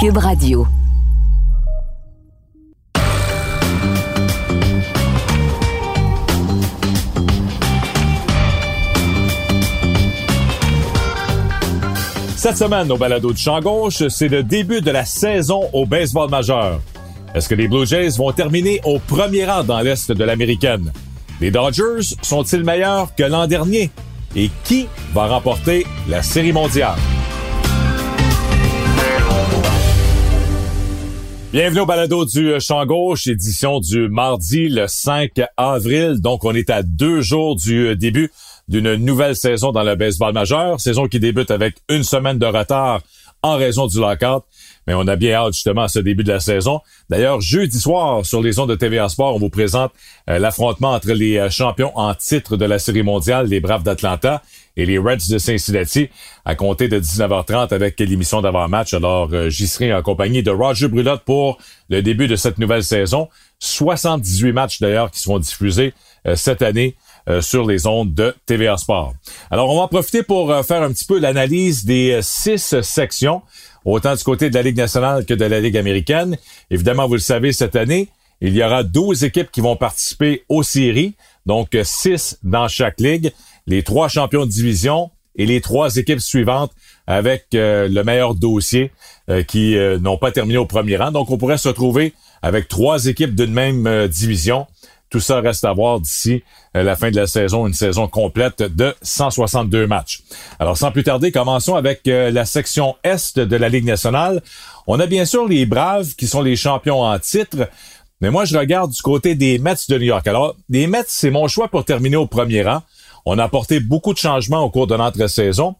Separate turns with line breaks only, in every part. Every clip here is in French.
Cube Radio.
Cette semaine, au balado du champ gauche, c'est le début de la saison au baseball majeur. Est-ce que les Blue Jays vont terminer au premier rang dans l'Est de l'Américaine? Les Dodgers sont-ils meilleurs que l'an dernier? Et qui va remporter la Série mondiale? Bienvenue au balado du Champ Gauche, édition du mardi le 5 avril. Donc, on est à deux jours du début d'une nouvelle saison dans le baseball majeur, saison qui débute avec une semaine de retard en raison du lockout. Mais on a bien hâte justement à ce début de la saison. D'ailleurs, jeudi soir, sur les ondes de TVA Sport, on vous présente euh, l'affrontement entre les euh, champions en titre de la Série mondiale, les Braves d'Atlanta et les Reds de Cincinnati, à compter de 19h30 avec l'émission d'avant-match. Alors, euh, j'y serai en compagnie de Roger Brulotte pour le début de cette nouvelle saison. 78 matchs d'ailleurs qui seront diffusés cette année euh, sur les ondes de TVA Sport. Alors, on va en profiter pour euh, faire un petit peu l'analyse des euh, six sections, autant du côté de la Ligue nationale que de la Ligue américaine. Évidemment, vous le savez, cette année, il y aura 12 équipes qui vont participer aux séries, donc six dans chaque ligue, les trois champions de division et les trois équipes suivantes avec le meilleur dossier qui n'ont pas terminé au premier rang. Donc, on pourrait se retrouver avec trois équipes d'une même division tout ça reste à voir d'ici euh, la fin de la saison, une saison complète de 162 matchs. Alors sans plus tarder, commençons avec euh, la section Est de la Ligue nationale. On a bien sûr les Braves qui sont les champions en titre, mais moi je regarde du côté des Mets de New York. Alors les Mets, c'est mon choix pour terminer au premier rang. On a apporté beaucoup de changements au cours de notre saison,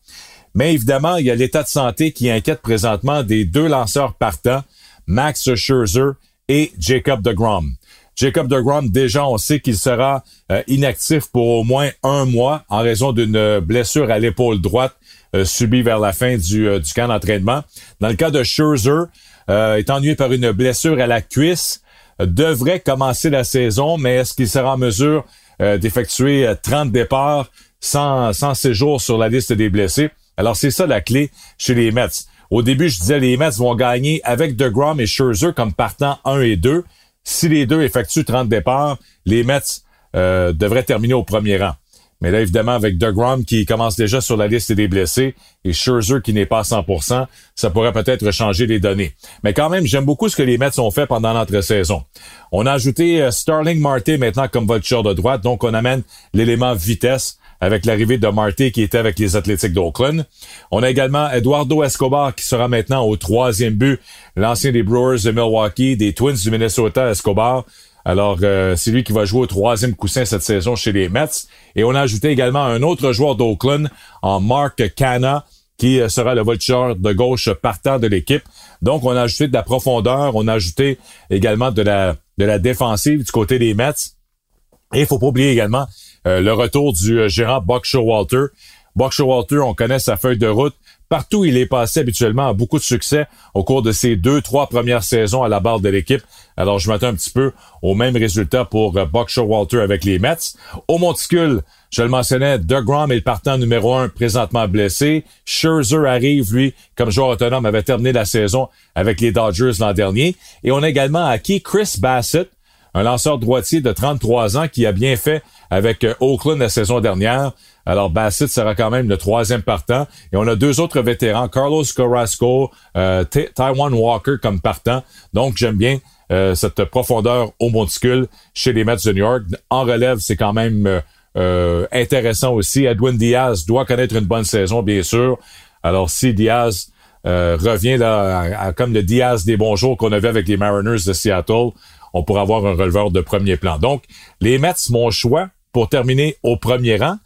mais évidemment, il y a l'état de santé qui inquiète présentement des deux lanceurs partants, Max Scherzer et Jacob DeGrom. Jacob DeGrom, déjà, on sait qu'il sera euh, inactif pour au moins un mois en raison d'une blessure à l'épaule droite euh, subie vers la fin du, euh, du camp d'entraînement. Dans le cas de Scherzer, est ennuyé par une blessure à la cuisse, devrait commencer la saison, mais est-ce qu'il sera en mesure d'effectuer 30 départs sans, sans séjour sur la liste des blessés? Alors, c'est ça la clé chez les Mets. Au début, je disais les Mets vont gagner avec DeGrom et Scherzer comme partant 1 et 2. Si les deux effectuent 30 départs, les Mets euh, devraient terminer au premier rang. Mais là, évidemment, avec DeGrom qui commence déjà sur la liste des blessés et Scherzer qui n'est pas à 100%, ça pourrait peut-être changer les données. Mais quand même, j'aime beaucoup ce que les Mets ont fait pendant notre saison. On a ajouté euh, Starling Marte maintenant comme voltigeur de droite, donc on amène l'élément vitesse avec l'arrivée de Marty qui était avec les Athlétiques d'Oakland. On a également Eduardo Escobar qui sera maintenant au troisième but, l'ancien des Brewers de Milwaukee, des Twins du Minnesota, Escobar. Alors, euh, c'est lui qui va jouer au troisième coussin cette saison chez les Mets. Et on a ajouté également un autre joueur d'Oakland en Mark Canna, qui euh, sera le voltigeur de gauche partant de l'équipe. Donc, on a ajouté de la profondeur, on a ajouté également de la, de la défensive du côté des Mets. Et il faut pas oublier également euh, le retour du gérant Buck Showalter. Buck Showalter, on connaît sa feuille de route. Partout il est passé habituellement a beaucoup de succès au cours de ses deux, trois premières saisons à la barre de l'équipe. Alors, je m'attends un petit peu au même résultat pour euh, Buck Showalter avec les Mets. Au monticule, je le mentionnais, DeGrom est le partant numéro un présentement blessé. Scherzer arrive, lui, comme joueur autonome, avait terminé la saison avec les Dodgers l'an dernier. Et on a également acquis Chris Bassett, un lanceur droitier de 33 ans qui a bien fait avec euh, Oakland la saison dernière. Alors Bassett sera quand même le troisième partant. Et on a deux autres vétérans, Carlos Carrasco, euh, Taiwan Walker comme partant. Donc j'aime bien euh, cette profondeur au monticule chez les Mets de New York. En relève, c'est quand même intéressant aussi. Edwin Diaz doit connaître une bonne saison, bien sûr. Alors si Diaz revient là, comme le Diaz des bons jours qu'on avait avec les Mariners de Seattle, on pourra avoir un releveur de premier plan. Donc, les Mets, mon choix pour terminer au premier rang,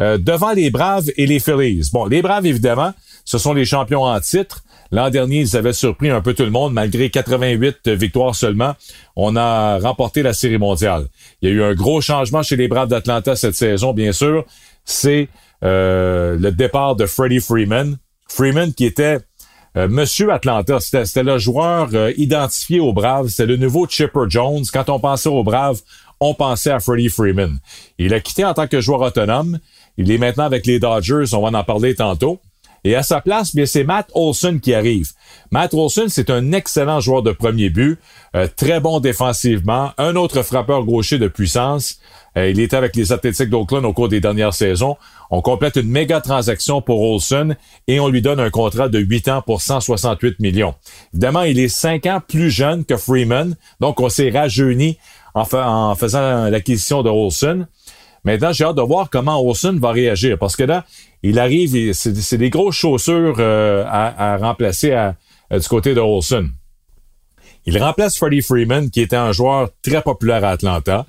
euh, devant les Braves et les Phillies. Bon, les Braves, évidemment, ce sont les champions en titre. L'an dernier, ils avaient surpris un peu tout le monde, malgré 88 victoires seulement. On a remporté la Série mondiale. Il y a eu un gros changement chez les Braves d'Atlanta cette saison, bien sûr. C'est euh, le départ de Freddie Freeman. Freeman qui était euh, Monsieur Atlanta, c'était le joueur euh, identifié aux Braves. C'était le nouveau Chipper Jones. Quand on pensait aux Braves, on pensait à Freddie Freeman. Il a quitté en tant que joueur autonome. Il est maintenant avec les Dodgers. On va en parler tantôt. Et à sa place, bien c'est Matt Olson qui arrive. Matt Olson, c'est un excellent joueur de premier but, euh, très bon défensivement, un autre frappeur gaucher de puissance. Euh, il était avec les Athletics d'Oakland au cours des dernières saisons. On complète une méga transaction pour Olson et on lui donne un contrat de 8 ans pour 168 millions. Évidemment, il est 5 ans plus jeune que Freeman, donc on s'est rajeuni en, en faisant l'acquisition de Olson. Maintenant, j'ai hâte de voir comment Olsen va réagir parce que là, il arrive, c'est des grosses chaussures euh, à, remplacer à, du côté de Olsen. Il remplace Freddie Freeman, qui était un joueur très populaire à Atlanta,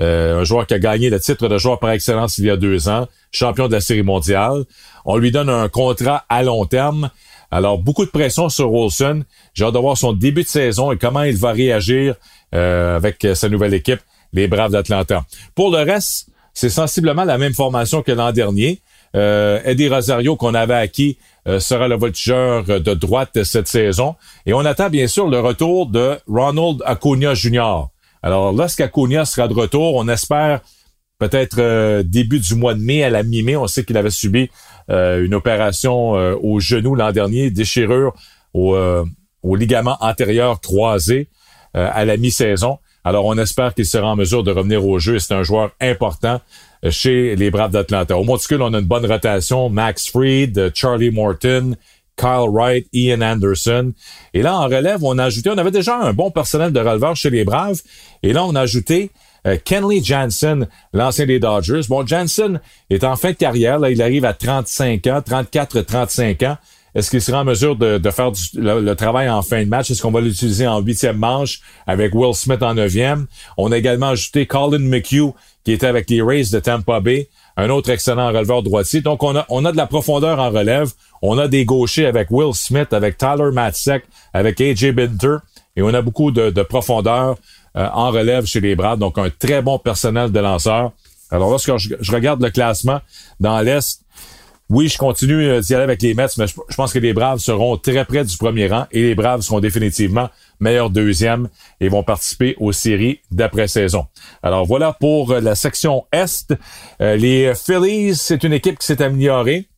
euh, un joueur qui a gagné le titre de joueur par excellence il y a deux ans, champion de la Série mondiale. On lui donne un contrat à long terme. Alors, beaucoup de pression sur Olsen. J'ai hâte de voir son début de saison et comment il va réagir euh, avec sa nouvelle équipe, les Braves d'Atlanta. Pour le reste, c'est sensiblement la même formation que l'an dernier. Euh, Eddie Rosario qu'on avait acquis euh, sera le voltigeur de droite cette saison. Et on attend bien sûr le retour de Ronald Acuna Jr. Alors lorsqu'Acuna sera de retour, on espère peut-être euh, début du mois de mai à la mi-mai. On sait qu'il avait subi une opération au genou l'an dernier, déchirure au, au ligament antérieur croisé à la mi-saison. Alors, on espère qu'il sera en mesure de revenir au jeu. C'est un joueur important euh, chez les Braves d'Atlanta. Au monticule, on a une bonne rotation. Max Fried, euh, Charlie Morton, Kyle Wright, Ian Anderson. Et là, en relève, on a ajouté, on avait déjà un bon personnel de releveur chez les Braves. Et là, on a ajouté euh, Kenley Jansen, l'ancien des Dodgers. Bon, Jansen est en fin de carrière. Là, il arrive à 35 ans, 34, 35 ans. Est-ce qu'il sera en mesure de, faire le, travail en fin de match? Est-ce qu'on va l'utiliser en huitième manche avec Will Smith en neuvième? On a également ajouté Colin McHugh, qui était avec les Rays de Tampa Bay, un autre excellent releveur droitier. Donc, on a, on a de la profondeur en relève. On a des gauchers avec Will Smith, avec Tyler Matzek, avec AJ Binter. Et on a beaucoup de, profondeur euh, en relève chez les Braves. Donc, un très bon personnel de lanceurs. Alors, lorsque je regarde le classement dans l'Est, oui, je continue euh, d'y aller avec les Mets, mais je, pense que les Braves seront très près du premier rang et les Braves seront définitivement meilleurs deuxième et vont participer aux séries d'après-saison. Alors voilà pour euh, la section Est. Euh, les Phillies, c'est une équipe qui s'est améliorée.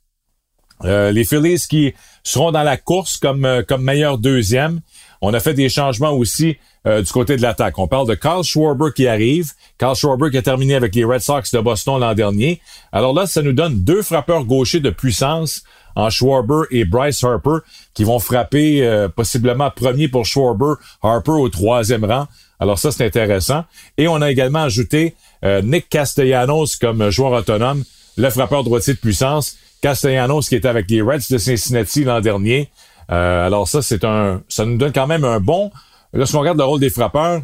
les Phillies qui seront dans la course comme, comme meilleur deuxième. On a fait des changements aussi euh, du côté de l'attaque. On parle de Carl Schwarber qui arrive. Carl Schwarber qui a terminé avec les Red Sox de Boston l'an dernier. Alors là, ça nous donne deux frappeurs gauchers de puissance en Schwarber et Bryce Harper qui vont frapper euh, possiblement premier pour Schwarber, Harper au troisième rang. Alors ça, c'est intéressant. Et on a également ajouté euh, Nick Castellanos comme joueur autonome, le frappeur droitier de puissance. Castellanos qui était avec les Reds de Cincinnati l'an dernier. alors ça, c'est un, ça nous donne quand même un bon Lorsqu'on regarde le rôle des frappeurs,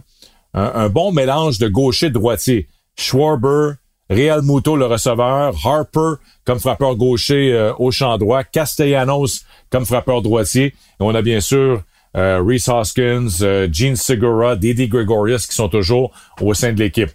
un, bon mélange de gaucher-droitier. Schwarber, Real Muto, le receveur, Harper comme frappeur gaucher euh, au champ droit, Castellanos comme frappeur droitier. Et on a bien sûr euh, Reese Hoskins, euh, Gene Segura, Didi Gregorius qui sont toujours au sein de l'équipe.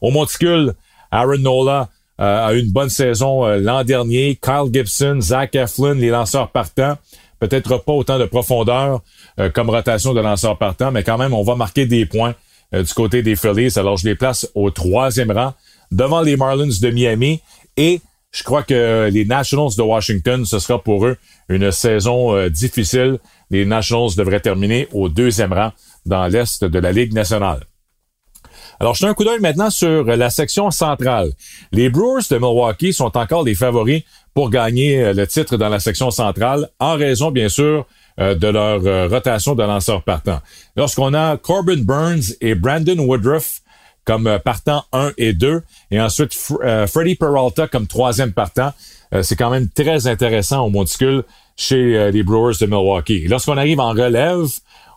Au monticule, Aaron Nola a eu une bonne saison l'an dernier. Kyle Gibson, Zach Eflin, les lanceurs partants. Peut-être pas autant de profondeur euh, comme rotation de lanceurs partants, mais quand même, on va marquer des points euh, du côté des Phillies. Alors, je les place au troisième rang devant les Marlins de Miami et je crois que les Nationals de Washington, ce sera pour eux une saison euh, difficile. Les Nationals devraient terminer au deuxième rang dans l'Est de la Ligue nationale. Alors, je un coup d'œil maintenant sur la section centrale. Les Brewers de Milwaukee sont encore les favoris pour gagner le titre dans la section centrale, en raison, bien sûr, euh, de leur euh, rotation de lanceurs partants. Lorsqu'on a Corbin Burns et Brandon Woodruff comme euh, partant 1 et 2, et ensuite Freddie Peralta comme troisième partant, c'est quand même très intéressant au monticule chez les Brewers de Milwaukee. Lorsqu'on arrive en relève,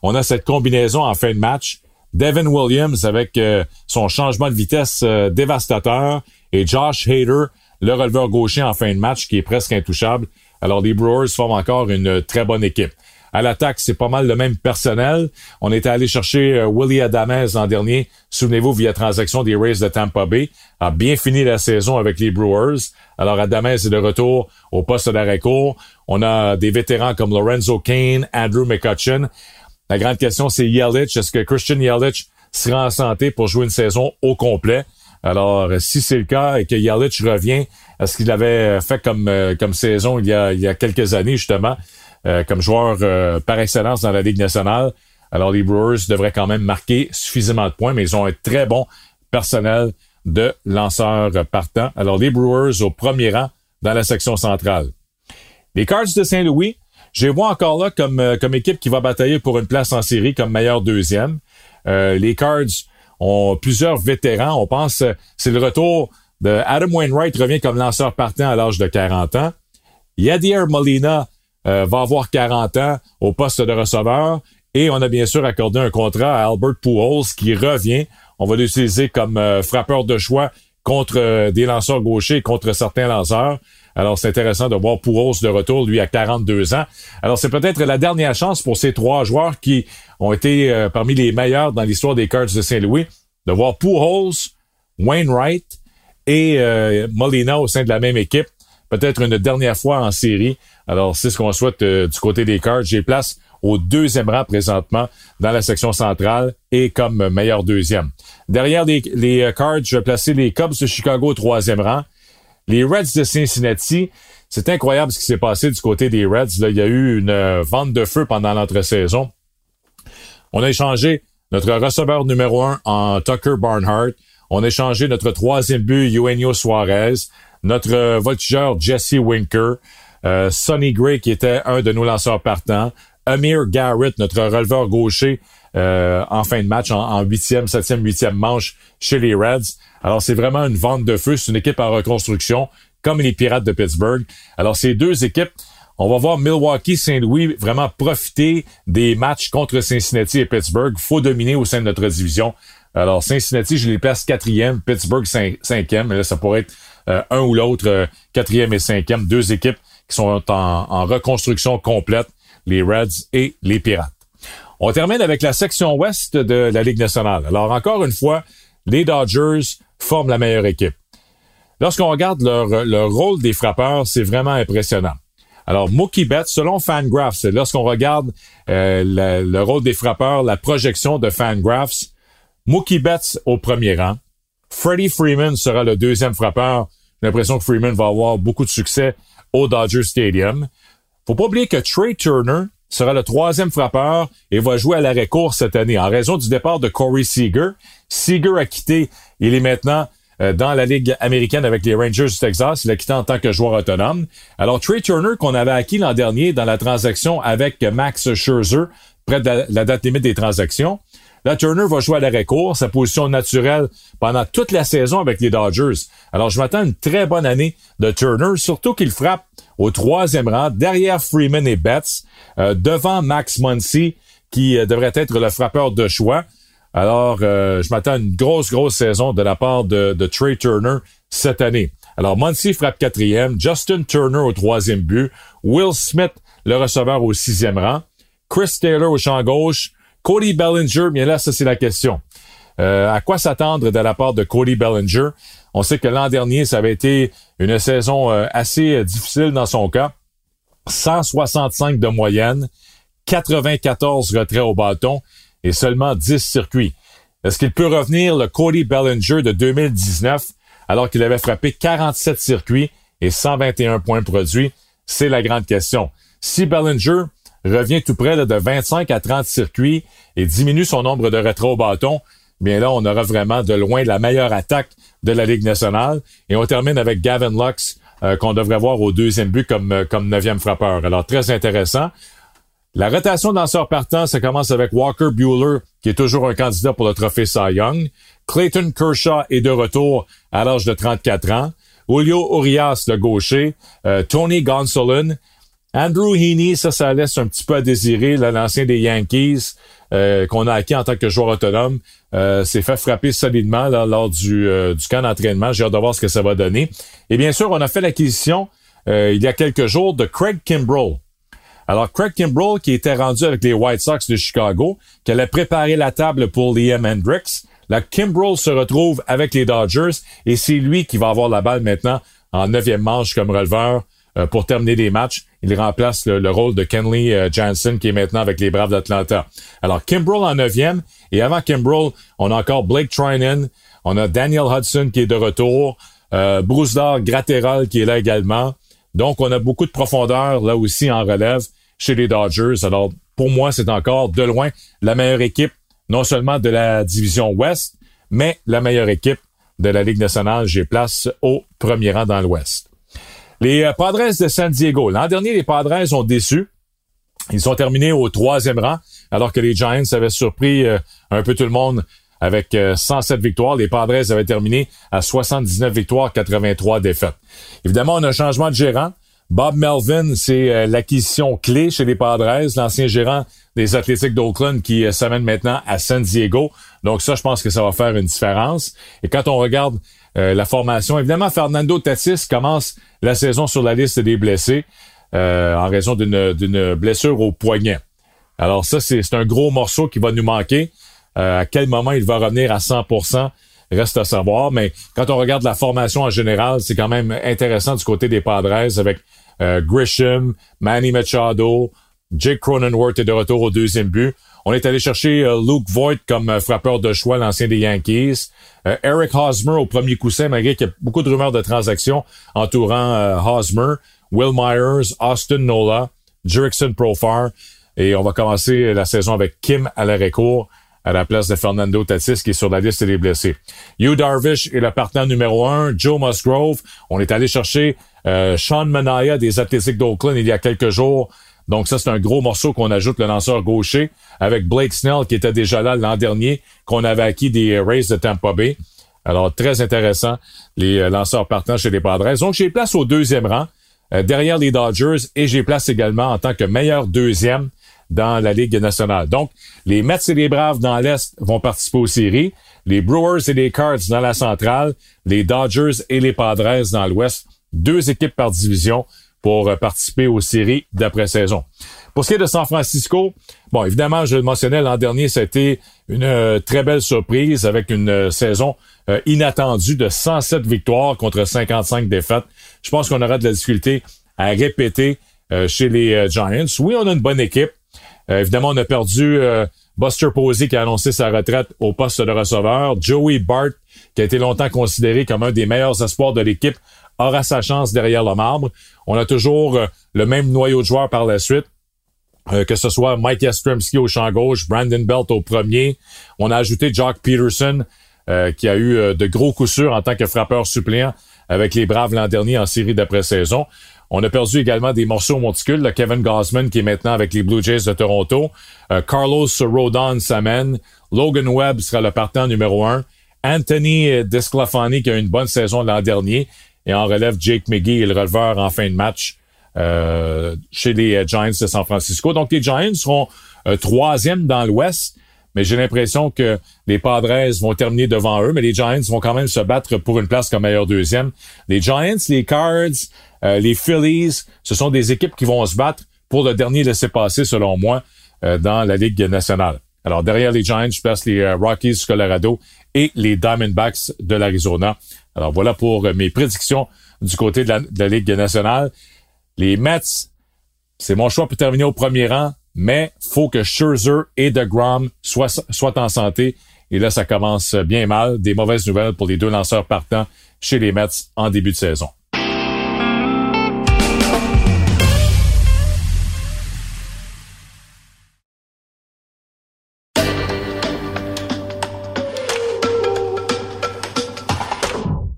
on a cette combinaison en fin de match. Devin Williams avec son changement de vitesse dévastateur et Josh Hader, le releveur gaucher en fin de match qui est presque intouchable. Alors les Brewers forment encore une très bonne équipe. À l'attaque, c'est pas mal le même personnel. On était allé chercher euh, Willie Adamez l'an dernier, souvenez-vous, via transaction des Rays de Tampa Bay, a bien fini la saison avec les Brewers. Alors Adamez est de retour au poste d'arrêt court. On a des vétérans comme Lorenzo Kane, Andrew McCutcheon. La grande question, c'est Yelich. Est-ce que Christian Yelich sera en santé pour jouer une saison au complet? Alors, si c'est le cas et que Yelich revient à ce qu'il avait fait comme, comme saison il y, a, il y a quelques années, justement, comme joueur par excellence dans la Ligue nationale, alors les Brewers devraient quand même marquer suffisamment de points, mais ils ont un très bon personnel de lanceurs partants. Alors les Brewers au premier rang dans la section centrale. Les Cards de Saint-Louis, je les vois encore là comme, euh, comme équipe qui va batailler pour une place en série comme meilleur deuxième. Euh, les Cards ont plusieurs vétérans. On pense euh, c'est le retour de Adam Wainwright revient comme lanceur partant à l'âge de 40 ans. Yadier Molina va avoir 40 ans au poste de receveur. Et on a bien sûr accordé un contrat à Albert Pujols qui revient. On va l'utiliser comme frappeur de choix contre des lanceurs gauchers, contre certains lanceurs. Alors, c'est intéressant de voir Pujols de retour, lui, à 42 ans. Alors, c'est peut-être la dernière chance pour ces trois joueurs qui ont été euh, parmi les meilleurs dans l'histoire des Cards de Saint-Louis, de voir Pujols, Wainwright et euh, Molina au sein de la même équipe, peut-être une dernière fois en série. Alors, c'est ce qu'on souhaite euh, du côté des Cards. J'ai place au deuxième rang présentement dans la section centrale et comme meilleur deuxième. Derrière les, les Cards, je vais placer les Cubs de Chicago au troisième rang. Les Reds de Cincinnati, c'est incroyable ce qui s'est passé du côté des Reds. Il y a eu une euh, vente de feu pendant l'entre-saison. On a échangé notre receveur numéro un en Tucker Barnhart. On a échangé notre troisième but, Eugenio Suarez. Notre voltigeur, Jesse Winker. Euh, Sonny Gray, qui était un de nos lanceurs partants. Amir Garrett, notre releveur gaucher, euh, en fin de match, en huitième, septième, huitième manche chez les Reds. Alors, c'est vraiment une vente de feu. C'est une équipe en reconstruction, comme les Pirates de Pittsburgh. Alors, ces deux équipes, on va voir Milwaukee, Saint-Louis vraiment profiter des matchs contre Cincinnati et Pittsburgh. faut dominer au sein de notre division. Alors, Cincinnati, je les place quatrième, Pittsburgh cinquième. Là, ça pourrait être euh, un ou l'autre, euh, quatrième et cinquième. Deux équipes qui sont en reconstruction complète, les Reds et les Pirates. On termine avec la section ouest de la Ligue nationale. Alors, encore une fois, les Dodgers forment la meilleure équipe. Lorsqu'on regarde leur, rôle des frappeurs, c'est vraiment impressionnant. Alors, Mookie Betts, selon Fangraphs, lorsqu'on regarde euh, le, rôle des frappeurs, la projection de Fangraphs, Mookie Betts au premier rang. Freddie Freeman sera le deuxième frappeur. J'ai l'impression que Freeman va avoir beaucoup de succès au Dodger Stadium. Faut pas oublier que Trey Turner sera le troisième frappeur et va jouer à l'arrêt court cette année en raison du départ de Corey Seager. Seager a quitté, il est maintenant euh, dans la Ligue américaine avec les Rangers du Texas. Il a quitté en tant que joueur autonome. Alors, Trey Turner, qu'on avait acquis l'an dernier dans la transaction avec Max Scherzer, près de la date limite des transactions, Là, Turner va jouer à l'arrêt court, sa position naturelle pendant toute la saison avec les Dodgers. Alors, je m'attends à une très bonne année de Turner, surtout qu'il frappe au troisième rang, derrière Freeman et Betts, euh, devant Max Muncy, qui euh, devrait être le frappeur de choix. Alors, euh, je m'attends à une grosse, grosse saison de la part de, de Trey Turner cette année. Alors, Muncy frappe quatrième, Justin Turner au troisième but, Will Smith, le receveur au sixième rang, Chris Taylor au champ gauche, Cody Bellinger, bien là, ça c'est la question. Euh, à quoi s'attendre de la part de Cody Bellinger? On sait que l'an dernier, ça avait été une saison euh, assez euh, difficile dans son cas. 165 de moyenne, 94 retraits au bâton et seulement 10 circuits. Est-ce qu'il peut revenir le Cody Bellinger de 2019 alors qu'il avait frappé 47 circuits et 121 points produits? C'est la grande question. Si Bellinger revient tout près de 25 à 30 circuits et diminue son nombre de rétro au bâton, bien là, on aura vraiment de loin la meilleure attaque de la Ligue nationale. Et on termine avec Gavin Lux, euh, qu'on devrait voir au deuxième but comme, euh, comme neuvième frappeur. Alors, très intéressant. La rotation danseur partant, ça commence avec Walker Bueller, qui est toujours un candidat pour le trophée Cy Young. Clayton Kershaw est de retour à l'âge de 34 ans. Julio Urias, le gaucher. Euh, Tony Gonsolin, Andrew Heaney, ça, ça laisse un petit peu à désirer. L'ancien des Yankees, euh, qu'on a acquis en tant que joueur autonome, euh, s'est fait frapper solidement lors du, euh, du camp d'entraînement. J'ai hâte de voir ce que ça va donner. Et bien sûr, on a fait l'acquisition il y a quelques jours de Craig Kimbrell. Alors, Craig Kimbrell, qui était rendu avec les White Sox de Chicago, qui allait préparer la table pour Liam Hendricks. La Kimbrell se retrouve avec les Dodgers et c'est lui qui va avoir la balle maintenant en neuvième manche comme releveur euh, pour terminer les matchs. Il remplace le, rôle de Kenley euh, Jansen qui est maintenant avec les Braves d'Atlanta. Alors Kimbrell en neuvième et avant Kimbrell, on a encore Blake Trinan, On a Daniel Hudson qui est de retour. Euh, Bruce qui est là également. Donc, on a beaucoup de profondeur là aussi en relève chez les Dodgers. Alors, pour moi, c'est encore de loin la meilleure équipe, non seulement de la division Ouest, mais la meilleure équipe de la Ligue nationale. J'ai place au premier rang dans l'Ouest. Les euh, Padres de San Diego. L'an dernier, les Padres ont déçu. Ils sont terminés au troisième rang, alors que les Giants avaient surpris euh, un peu tout le monde avec 107 euh, victoires. Les Padres avaient terminé à 79 victoires, 83 défaites. Évidemment, on a un changement de gérant. Bob Melvin, c'est l'acquisition clé chez les Padres, l'ancien gérant des Athlétiques d'Oakland qui s'amène maintenant à San Diego. Donc ça, je pense que ça va faire une différence. Et quand on regarde la formation. Évidemment, Fernando Tatis commence la saison sur la liste des blessés euh, en raison d'une blessure au poignet. Alors ça, c'est un gros morceau qui va nous manquer. Euh, à quel moment il va revenir à 100%, reste à savoir. Mais quand on regarde la formation en général, c'est quand même intéressant du côté des Padres avec Grisham, Manny Machado, Jake Cronenworth est de retour au deuxième but. On est allé chercher euh, Luke Voigt comme euh, frappeur de choix, l'ancien des Yankees. Euh, Eric Hosmer au premier coussin, malgré qu'il y a beaucoup de rumeurs de transactions entourant Hosmer. Will Myers, Austin Nola, Jerickson Profar. Et on va commencer la saison avec Kim à à la place de Fernando Tatis qui est sur la liste des blessés. Hugh Darvish est le partenaire numéro un. Joe Musgrove. On est allé chercher Sean Manaya des Athletics d'Oakland il y a quelques jours donc ça, c'est un gros morceau qu'on ajoute le lanceur gaucher avec Blake Snell qui était déjà là l'an dernier, qu'on avait acquis des Rays de Tampa Bay. Alors, très intéressant, les euh, lanceurs partant chez les Padres. Donc, j'ai place au deuxième rang, euh, derrière les Dodgers, et j'ai place également en tant que meilleur deuxième dans la Ligue nationale. Donc, les Mets et les Braves dans l'Est vont participer aux séries, les Brewers et les Cards dans la centrale, les Dodgers et les Padres dans l'Ouest. Deux équipes par division pour euh, participer aux séries d'après-saison. Pour ce qui est de San Francisco, bon, évidemment, je le mentionnais l'an dernier, c'était une euh, très belle surprise avec une euh, saison inattendue de 107 victoires contre 55 défaites. Je pense qu'on aura de la difficulté à répéter chez les Giants. Oui, on a une bonne équipe. évidemment, on a perdu Buster Posey qui a annoncé sa retraite au poste de receveur. Joey Bart, qui a été longtemps considéré comme un des meilleurs espoirs de l'équipe, aura sa chance derrière le marbre. On a toujours euh, le même noyau de joueurs par la suite. Euh, que ce soit Mike Yastrzemski au champ gauche, Brandon Belt au premier. On a ajouté Jock Peterson, euh, qui a eu de gros coups sûrs en tant que frappeur suppléant avec les Braves l'an dernier en série d'après-saison. On a perdu également des morceaux monticules. Kevin Gosman, qui est maintenant avec les Blue Jays de Toronto. Carlos Rodon s'amène. Logan Webb sera le partant numéro un. Anthony Desclafani, qui a eu une bonne saison l'an dernier et en relève Jake McGee et le releveur en fin de match euh, chez les euh, Giants de San Francisco. Donc les Giants seront euh, troisième dans l'Ouest, mais j'ai l'impression que les Padres vont terminer devant eux, mais les Giants vont quand même se battre pour une place comme meilleur deuxième. Les Giants, les Cards, les Phillies, ce sont des équipes qui vont se battre pour le dernier laissez-passer, selon moi, dans la Ligue nationale. Alors derrière les Giants, je place les Rockies du Colorado et les Diamondbacks de l'Arizona. Alors voilà pour euh, mes prédictions du côté de la, Ligue nationale. Les Mets, c'est mon choix pour terminer au premier rang, mais faut que Scherzer et DeGrom soient, soient en santé. Et là, ça commence bien mal. Des mauvaises nouvelles pour les deux lanceurs partants chez les Mets en début de saison.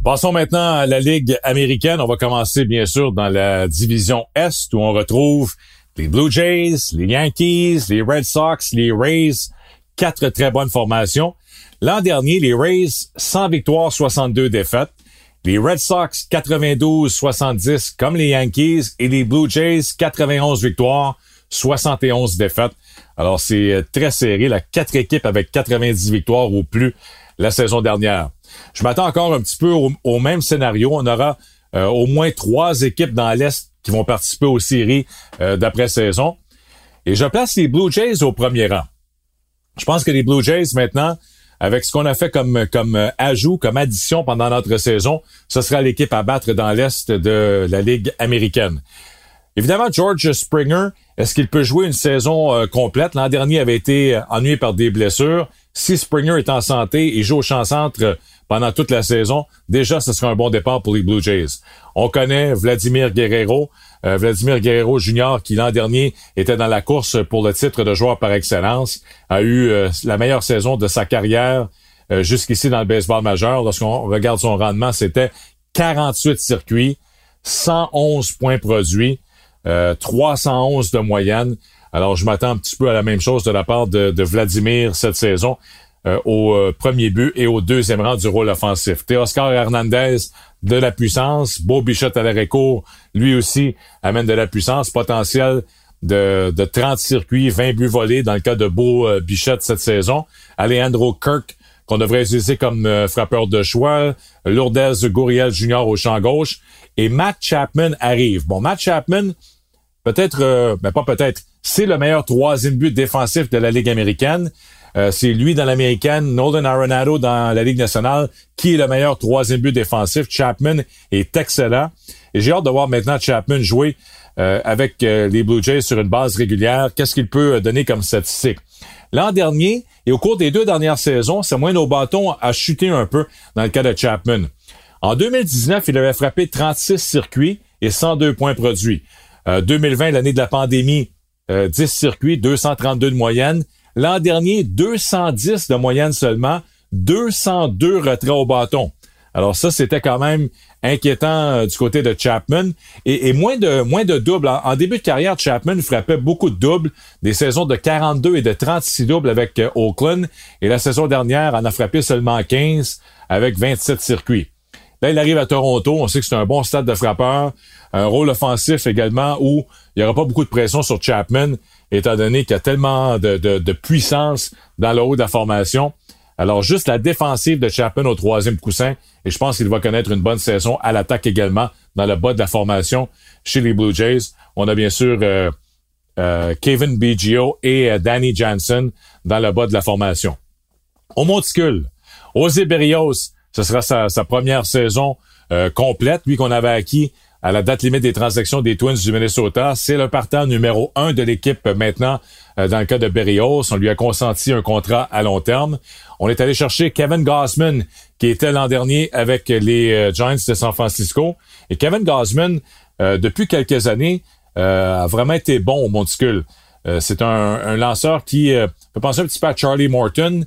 Passons maintenant à la Ligue américaine. On va commencer bien sûr dans la division Est où on retrouve les Blue Jays, les Yankees, les Red Sox, les Rays. Quatre très bonnes formations. L'an dernier, les Rays, 100 victoires, 62 défaites. Les Red Sox, 92-70 comme les Yankees. Et les Blue Jays, 91 victoires, 71 défaites. Alors c'est euh, très serré. La quatre équipes avec 90 victoires ou plus la saison dernière. Je m'attends encore un petit peu au, même scénario. On aura euh, au moins trois équipes dans l'Est qui vont participer aux séries euh, d'après-saison. Et je place les Blue Jays au premier rang. Je pense que les Blue Jays, maintenant, avec ce qu'on a fait comme, comme euh, ajout, comme addition pendant notre saison, ce sera l'équipe à battre dans l'Est de la Ligue américaine. Évidemment, George Springer, est-ce qu'il peut jouer une saison euh, complète? L'an dernier avait été ennuyé par des blessures. Si Springer est en santé et joue au champ-centre pendant toute la saison, déjà, ce sera un bon départ pour les Blue Jays. On connaît Vladimir Guerrero, euh, Vladimir Guerrero Jr., qui l'an dernier était dans la course pour le titre de joueur par excellence, a eu euh, la meilleure saison de sa carrière euh, jusqu'ici dans le baseball majeur. Lorsqu'on regarde son rendement, c'était 48 circuits, 111 points produits, 311 de moyenne. Alors, je m'attends un petit peu à la même chose de la part de, de Vladimir cette saison. Euh, au euh, premier but et au deuxième rang du rôle offensif. Oscar Hernandez de la puissance. Beau Bichette à l'arrêt court, lui aussi amène de la puissance. Potentiel de, de 30 circuits, 20 buts volés dans le cas de Beau euh, Bichette cette saison. Alejandro Kirk qu'on devrait utiliser comme frappeur de choix. Lourdes Gouriel Jr. au champ gauche. Et Matt Chapman arrive. Bon, Matt Chapman, peut-être, mais ben pas peut-être, c'est le meilleur troisième but défensif de la Ligue américaine. Euh, c'est lui dans l'américaine, Nolan Arenado dans la Ligue nationale, qui est le meilleur troisième but défensif. Chapman est excellent. Et j'ai hâte de voir maintenant Chapman jouer euh, avec euh, les Blue Jays sur une base régulière. Qu'est-ce qu'il peut donner comme statistique? L'an dernier, et au cours des deux dernières saisons, c'est moins nos bâtons a chuté un peu dans le cas de Chapman. En 2019, il avait frappé 36 circuits et 102 points produits. 2020, l'année de la pandémie, 10 circuits, 232 de moyenne. L'an dernier, 210 de moyenne seulement, 202 retraits au bâton. Alors ça, c'était quand même inquiétant euh, du côté de Chapman. Et, moins de moins de doubles. En, début de carrière, Chapman frappait beaucoup de doubles, des saisons de 42 et de 36 doubles avec euh, Oakland. Et la saison dernière, en a frappé seulement 15 avec 27 circuits. Là, il arrive à Toronto. On sait que c'est un bon stade de frappeur. Un rôle offensif également où il n'y aura pas beaucoup de pression sur Chapman étant donné qu'il y a tellement de, puissance dans le haut de la formation. Alors, juste la défensive de Chapman au troisième coussin, et je pense qu'il va connaître une bonne saison à l'attaque également dans le bas de la formation chez les Blue Jays. On a bien sûr euh, euh, Kevin Biggio et euh, Danny Jansen dans le bas de la formation. Au monticule, José Berrios, ce sera sa, première saison complète, lui qu'on avait acquis à la date limite des transactions des Twins du Minnesota. C'est le partant numéro un de l'équipe maintenant. Euh, dans le cas de Berrios, on lui a consenti un contrat à long terme. On est allé chercher Kevin Gossman, qui était l'an dernier avec les euh, Giants de San Francisco. Et Kevin Gossman, euh, depuis quelques années, a vraiment été bon au monticule. C'est un, un, lanceur qui peut penser un petit peu à Charlie Morton.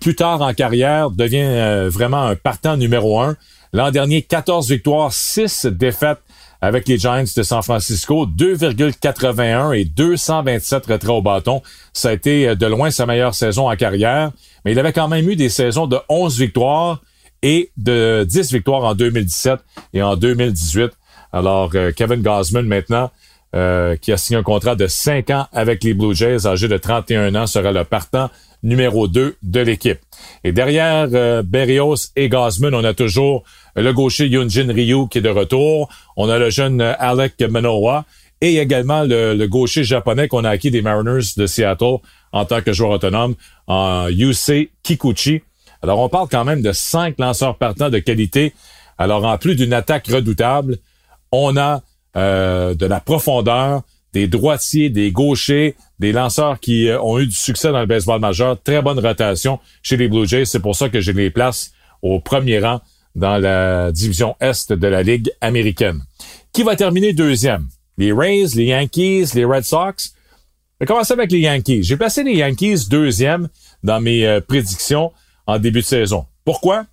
Plus tard en carrière, devient vraiment un partant numéro un. L'an dernier, 14 victoires, 6 défaites avec les Giants de San Francisco, 2,81 et 227 retraits au bâton. Ça a été euh, de loin sa meilleure saison en carrière, mais il avait quand même eu des saisons de 11 victoires et de 10 victoires en 2017 et en 2018. Alors, euh, Kevin Gosman, maintenant, euh, qui a signé un contrat de 5 ans avec les Blue Jays, âgé de 31 ans, sera le partant numéro 2 de l'équipe. Et derrière Berrios et Gosman, on a toujours le gaucher Yunjin Ryu qui est de retour. On a le jeune Alec Manoa et également le, gaucher japonais qu'on a acquis des Mariners de Seattle en tant que joueur autonome, en Yusei Kikuchi. Alors, on parle quand même de cinq lanceurs partants de qualité. Alors, en plus d'une attaque redoutable, on a euh, de la profondeur, des droitiers, des gauchers, des lanceurs qui euh, ont eu du succès dans le baseball majeur. Très bonne rotation chez les Blue Jays. C'est pour ça que je les place au premier rang dans la division Est de la Ligue américaine. Qui va terminer deuxième? Les Rays, les Yankees, les Red Sox? Je vais commencer avec les Yankees. J'ai placé les Yankees deuxième dans mes euh, prédictions en début de saison. Pourquoi?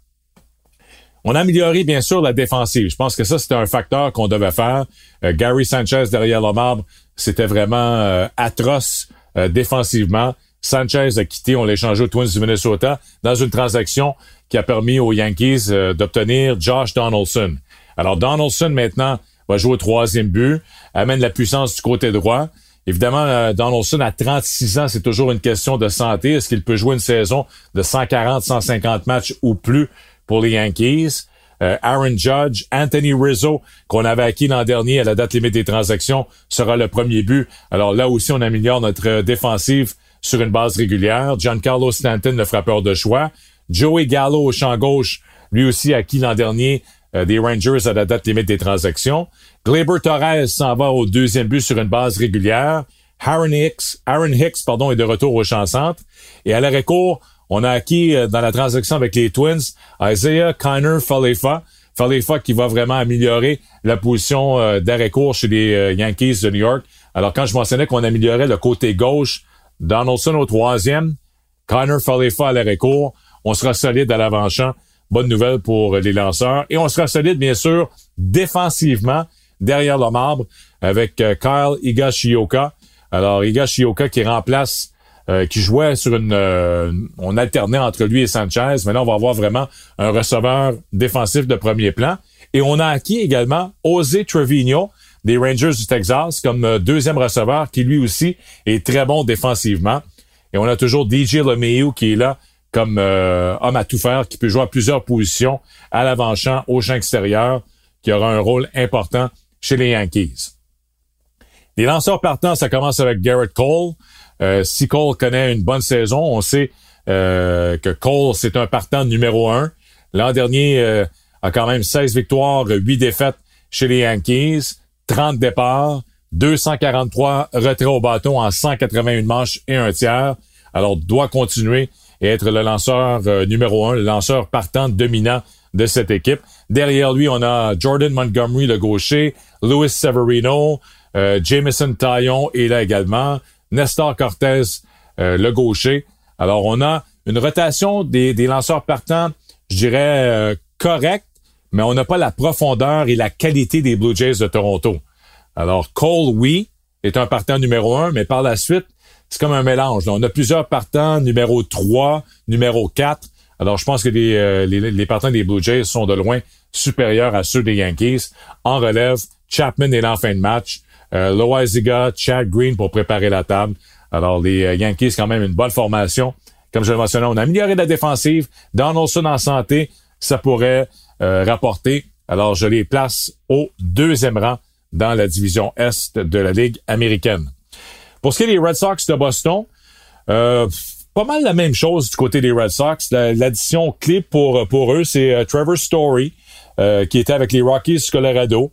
On a amélioré bien sûr la défensive. Je pense que ça, c'était un facteur qu'on devait faire. Euh, Gary Sanchez derrière le marbre, c'était vraiment euh, atroce défensivement. Sanchez a quitté, on l'a échangé aux Twins du Minnesota dans une transaction qui a permis aux Yankees euh, d'obtenir Josh Donaldson. Alors Donaldson maintenant va jouer au troisième but, amène la puissance du côté droit. Évidemment, euh, Donaldson à 36 ans, c'est toujours une question de santé. Est-ce qu'il peut jouer une saison de 140, 150 matchs ou plus pour les Yankees? Euh, Aaron Judge, Anthony Rizzo, qu'on avait acquis l'an dernier à la date limite des transactions, sera le premier but. Alors là aussi, on améliore notre défensive sur une base régulière. Giancarlo Stanton, le frappeur de choix. Joey Gallo au champ gauche, lui aussi acquis l'an dernier des Rangers à la date limite des transactions. Glaber Torres s'en va au deuxième but sur une base régulière. Aaron Hicks, Aaron Hicks pardon, est de retour au champ centre. Et à l'arrêt court, on a acquis dans la transaction avec les Twins Isaiah Kiner Falefa. Falefa qui va vraiment améliorer la position d'arrêt court chez les Yankees de New York. Alors quand je mentionnais qu'on améliorait le côté gauche, Donaldson au troisième, Connor Falefa à l'arrêt court, on sera solide à l'avant-champ. Bonne nouvelle pour les lanceurs. Et on sera solide, bien sûr, défensivement, derrière le marbre, avec euh, Kyle Higashioka. Alors, Higashioka qui remplace, euh, qui jouait sur une... Euh, on alternait entre lui et Sanchez. Maintenant, on va avoir vraiment un receveur défensif de premier plan. Et on a acquis également José Trevino, des Rangers du Texas comme deuxième receveur qui lui aussi est très bon défensivement. Et on a toujours DJ LeMayu qui est là comme euh, homme à tout faire, qui peut jouer à plusieurs positions, à l'avant-champ, au champ extérieur, qui aura un rôle important chez les Yankees. Les lanceurs partants, ça commence avec Garrett Cole. Euh, si Cole connaît une bonne saison, on sait euh, que Cole, c'est un partant numéro un. L'an dernier, a quand même 16 victoires, 8 défaites chez les Yankees, 30 départs, 243 retraits au bâton en 181 manches et un tiers. Alors, doit continuer et être le lanceur euh, numéro un, le lanceur partant dominant de cette équipe. Derrière lui, on a Jordan Montgomery, le gaucher, Louis Severino, euh, Jameson Taillon est là également, Nestor Cortez, euh, le gaucher. Alors, on a une rotation des, lanceurs partants, je dirais, correcte, mais on n'a pas la profondeur et la qualité des Blue Jays de Toronto. Alors, Cole, oui, est un partant numéro un, mais par la suite, c'est comme un mélange. On a plusieurs partants, numéro 3, numéro 4. Alors, je pense que les, euh, les, les, partants des Blue Jays sont de loin supérieurs à ceux des Yankees. En relève, Chapman est là en fin de match. Euh, Loiziga, Chad Green pour préparer la table. Alors, les euh, Yankees, quand même, une bonne formation. Comme je le mentionnais, on a amélioré la défensive. Donaldson en santé, ça pourrait euh, rapporter. Alors, je les place au deuxième rang dans la division Est de la Ligue américaine. Pour ce qui est des Red Sox de Boston, euh, pas mal la même chose du côté des Red Sox. L'addition clé pour, pour eux, c'est euh, Trevor Story, euh, qui était avec les Rockies Colorado.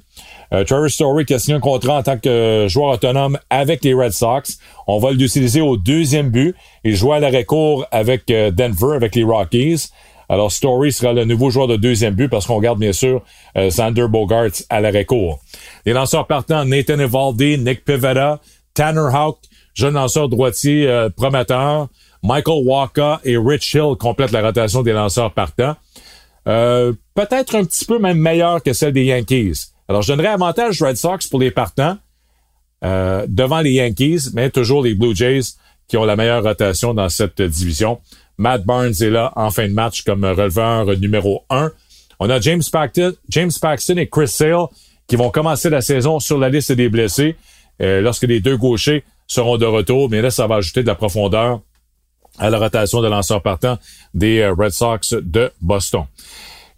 Trevor Story qui a signé un contrat en tant que joueur autonome avec les Red Sox. On va l'utiliser au deuxième but. Il joue à l'arrêt court avec Denver, avec les Rockies. Alors, Story sera le nouveau joueur de deuxième but parce qu'on garde bien sûr Sander Bogarts à l'arrêt court. Les lanceurs partants, Nathan Evaldi, Nick Pivetta, Tanner Houck, jeune lanceur droitier euh, prometteur. Michael Walker et Rich Hill complètent la rotation des lanceurs partants. Euh, peut-être un petit peu même meilleur que celle des Yankees. Alors, je donnerais avantage Red Sox pour les partants euh, devant les Yankees, mais toujours les Blue Jays qui ont la meilleure rotation dans cette division. Matt Barnes est là en fin de match comme releveur numéro 1. On a James Paxton, James Paxton et Chris Sale qui vont commencer la saison sur la liste des blessés. Euh, lorsque les deux gauchers seront de retour, mais là, ça va ajouter de la profondeur à la rotation de lanceurs partants des euh, Red Sox de Boston.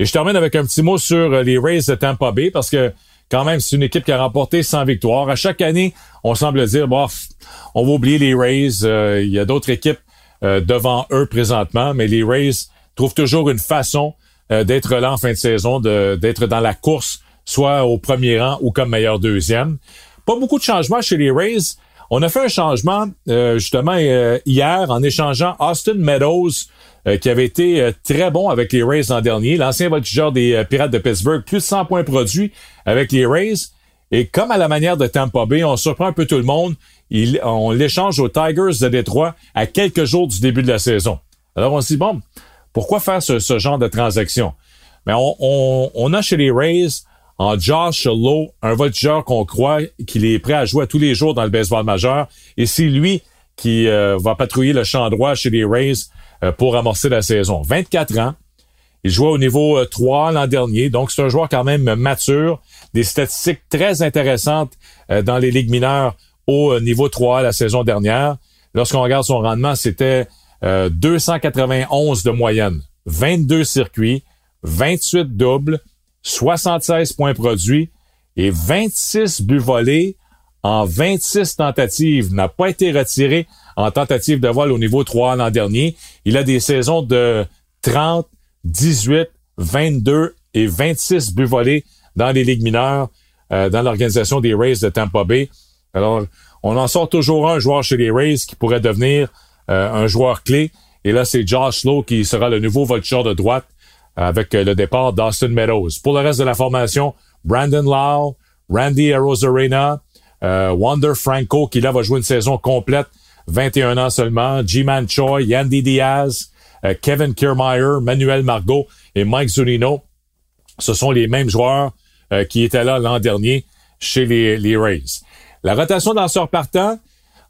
Et je termine avec un petit mot sur euh, les Rays de Tampa Bay parce que quand même, c'est une équipe qui a remporté 100 victoires. À chaque année, on semble dire, bof, on va oublier les Rays. il y a d'autres équipes devant eux présentement, mais les Rays trouvent toujours une façon d'être là en fin de saison, d'être dans la course, soit au premier rang ou comme meilleur deuxième. Pas beaucoup de changements chez les Rays. On a fait un changement euh, justement euh, hier en échangeant Austin Meadows, euh, qui avait été très bon avec les Rays l'an dernier, l'ancien voltigeur des Pirates de Pittsburgh, plus de 100 points produits avec les Rays. Et comme à la manière de Tampa Bay, on surprend un peu tout le monde. Il, on l'échange aux Tigers de Détroit à quelques jours du début de la saison. Alors on se dit, bon, pourquoi faire ce, genre de transaction? Mais on, on, on a chez les Rays en Josh Lowe, un voltigeur qu'on croit qu'il est prêt à jouer tous les jours dans le baseball majeur. Et c'est lui qui euh, va patrouiller le champ droit chez les Rays euh, pour amorcer la saison. 24 ans. Il jouait au niveau 3 euh, l'an dernier, donc c'est un joueur quand même mature. Des statistiques très intéressantes dans les ligues mineures au niveau 3 la saison dernière. Lorsqu'on regarde son rendement, c'était 291 de moyenne, 22 circuits, 28 doubles, 76 points produits et 26 buts volés en 26 tentatives. N'a pas été retiré en tentative de vol au niveau 3 l'an dernier. Il a des saisons de 30, 18, 22 et 26 buts volés dans les ligues mineures euh, dans l'organisation des Rays de Tampa Bay. Alors, on en sort toujours un joueur chez les Rays qui pourrait devenir euh, un joueur clé. Et là, c'est Josh Lowe qui sera le nouveau voltigeur de droite avec le départ d'Austin Meadows. Pour le reste de la formation, Brandon Lau, Randy Arozarena, euh, Wander Franco, qui là va jouer une saison complète, 21 ans seulement, G-Man Choi, Yandy Diaz, euh, Kevin Kiermaier, Manuel Margot et Mike Zunino. Ce sont les mêmes joueurs euh, qui étaient là l'an dernier chez les, Rays. La rotation danseur partant,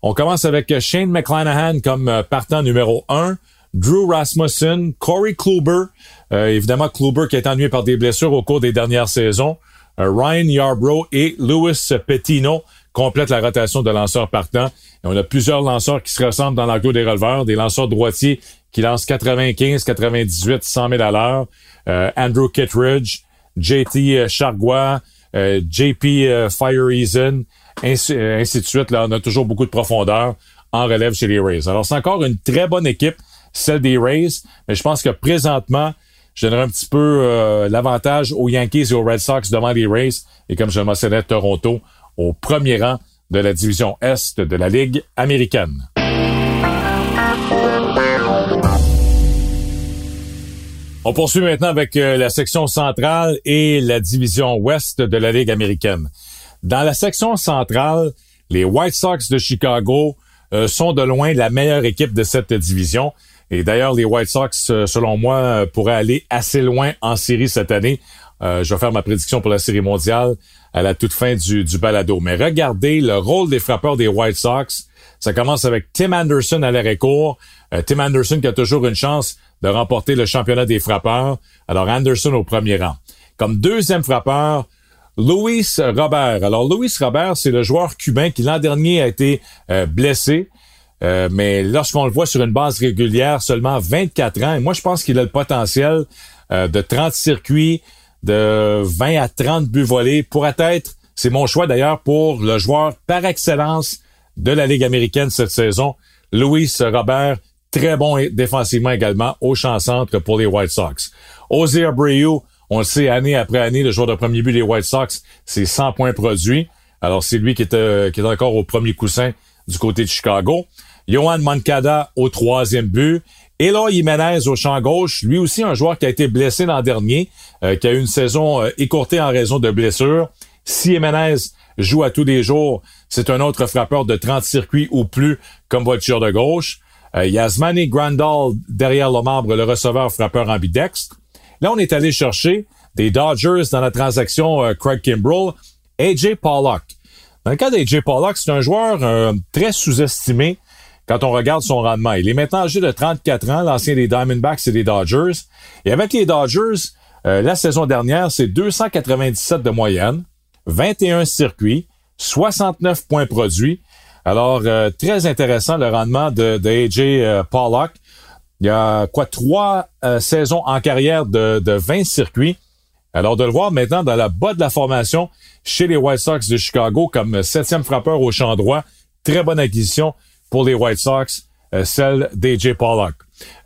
on commence avec Shane McClanahan comme partant numéro 1, Drew Rasmussen, Corey Kluber, évidemment Kluber qui est ennuyé par des blessures au cours des dernières saisons, Ryan Yarbrough et Louis Petino complète la rotation de lanceurs partants. Et on a plusieurs lanceurs qui se ressemblent dans l'enclos des releveurs, des lanceurs droitiers qui lancent 95, 98, 100 000 à l'heure. Euh, Andrew Kittredge, JT Chargois, euh, JP euh, Fireeason, ainsi, de suite. Là, on a toujours beaucoup de profondeur en relève chez les Rays. Alors, c'est encore une très bonne équipe, celle des Rays, mais je pense que présentement, je donnerais un petit peu l'avantage aux Yankees et aux Red Sox devant les Rays. Et comme je le mentionnais, Toronto au premier rang de la division Est de la Ligue américaine. On poursuit maintenant avec euh, la section centrale et la division Ouest de la Ligue américaine. Dans la section centrale, les White Sox de Chicago euh, sont de loin la meilleure équipe de cette division. Et d'ailleurs, les White Sox, euh, selon moi, pourraient aller assez loin en série cette année. Je vais faire ma prédiction pour la série mondiale à la toute fin du, du balado. Mais regardez le rôle des frappeurs des White Sox. Ça commence avec Tim Anderson à l'arrêt-court. Euh, Tim Anderson qui a toujours une chance de remporter le championnat des frappeurs. Alors Anderson au premier rang. Comme deuxième frappeur, Louis Robert. Alors Louis Robert, c'est le joueur cubain qui l'an dernier a été euh, blessé. Euh, mais lorsqu'on le voit sur une base régulière, seulement 24 ans, et moi je pense qu'il a le potentiel de 30 circuits, de 20 à 30 buts volés pourrait être, c'est mon choix d'ailleurs pour le joueur par excellence de la Ligue américaine cette saison, Louis Robert, très bon défensivement également au champ centre pour les White Sox. Ozzy Abreu, on le sait année après année, le joueur de premier but des White Sox, c'est 100 points produits. Alors c'est lui qui est, euh, qui est encore au premier coussin du côté de Chicago. Johan Mancada au troisième but Eloy Jimenez au champ gauche, lui aussi un joueur qui a été blessé l'an dernier, euh, qui a eu une saison euh, écourtée en raison de blessures. Si Jimenez joue à tous les jours, c'est un autre frappeur de 30 circuits ou plus comme voiture de gauche. Euh, Yasmani Grandal derrière le membre, le receveur frappeur ambidextre. Là, on est allé chercher des Dodgers dans la transaction euh, Craig Kimbrell, AJ Pollock. Dans le cas d'AJ Pollock, c'est un joueur très sous-estimé quand on regarde son rendement. Il est maintenant âgé de 34 ans, l'ancien des Diamondbacks et des Dodgers. Et avec les Dodgers, euh, la saison dernière, c'est 297 de moyenne, 21 circuits, 69 points produits. Alors, euh, très intéressant le rendement de, AJ euh, Pollock. Il y a quoi trois saisons en carrière de, de 20 circuits. Alors, de le voir maintenant dans la bas de la formation chez les White Sox de Chicago comme septième frappeur au champ droit, très bonne acquisition pour les White Sox, euh, celle d'AJ Pollock.